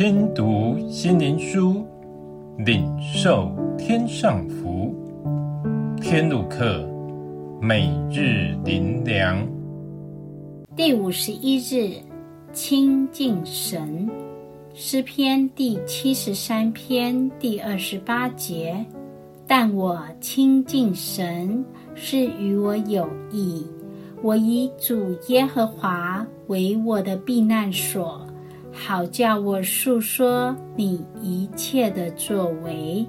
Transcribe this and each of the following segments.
听读心灵书，领受天上福。天路客，每日灵粮。第五十一日，亲近神。诗篇第七十三篇第二十八节。但我亲近神，是与我有益。我以主耶和华为我的避难所，好叫我述说你一切的作为。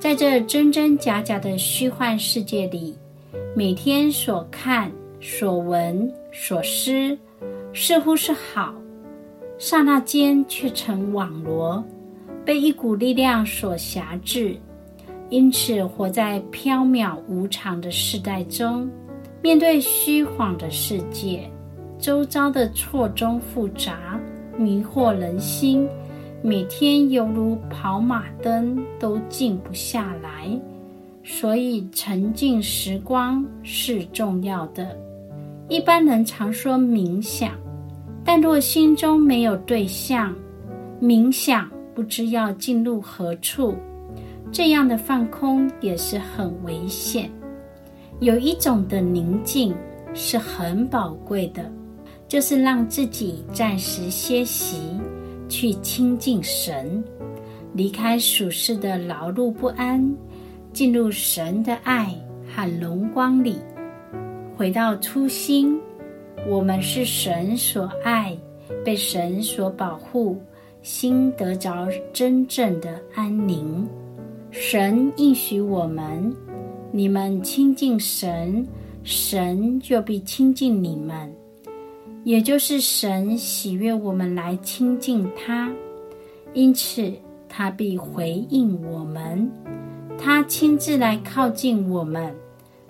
在这真真假假的虚幻世界里，每天所看、所闻、所思，似乎是好，刹那间却成网罗，被一股力量所辖制。因此，活在飘渺无常的世代中。面对虚晃的世界，周遭的错综复杂，迷惑人心，每天犹如跑马灯，都静不下来。所以，沉静时光是重要的。一般人常说冥想，但若心中没有对象，冥想不知要进入何处，这样的放空也是很危险。有一种的宁静是很宝贵的，就是让自己暂时歇息，去亲近神，离开属世的劳碌不安，进入神的爱和荣光里，回到初心。我们是神所爱，被神所保护，心得着真正的安宁。神应许我们。你们亲近神，神就必亲近你们。也就是神喜悦我们来亲近他，因此他必回应我们，他亲自来靠近我们，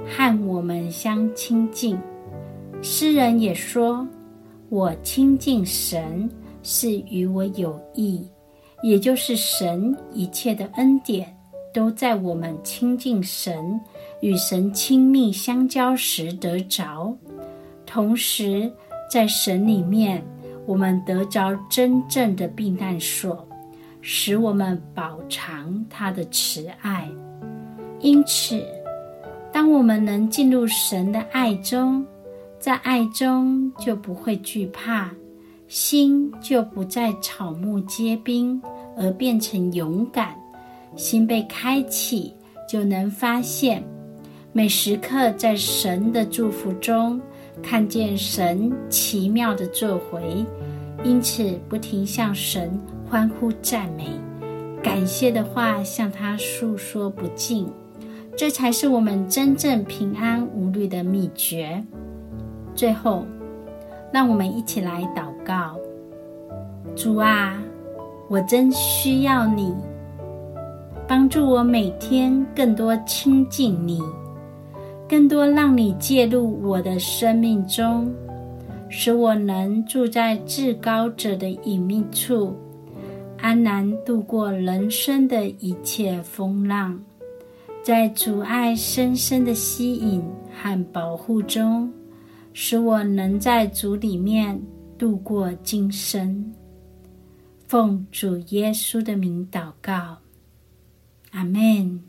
和我们相亲近。诗人也说：“我亲近神，是与我有益。”也就是神一切的恩典。都在我们亲近神、与神亲密相交时得着，同时在神里面，我们得着真正的避难所，使我们饱尝他的慈爱。因此，当我们能进入神的爱中，在爱中就不会惧怕，心就不再草木皆兵，而变成勇敢。心被开启，就能发现每时刻在神的祝福中看见神奇妙的作为，因此不停向神欢呼赞美，感谢的话向他诉说不尽，这才是我们真正平安无虑的秘诀。最后，让我们一起来祷告：主啊，我真需要你。帮助我每天更多亲近你，更多让你介入我的生命中，使我能住在至高者的隐秘处，安然度过人生的一切风浪，在主爱深深的吸引和保护中，使我能在主里面度过今生。奉主耶稣的名祷告。阿门。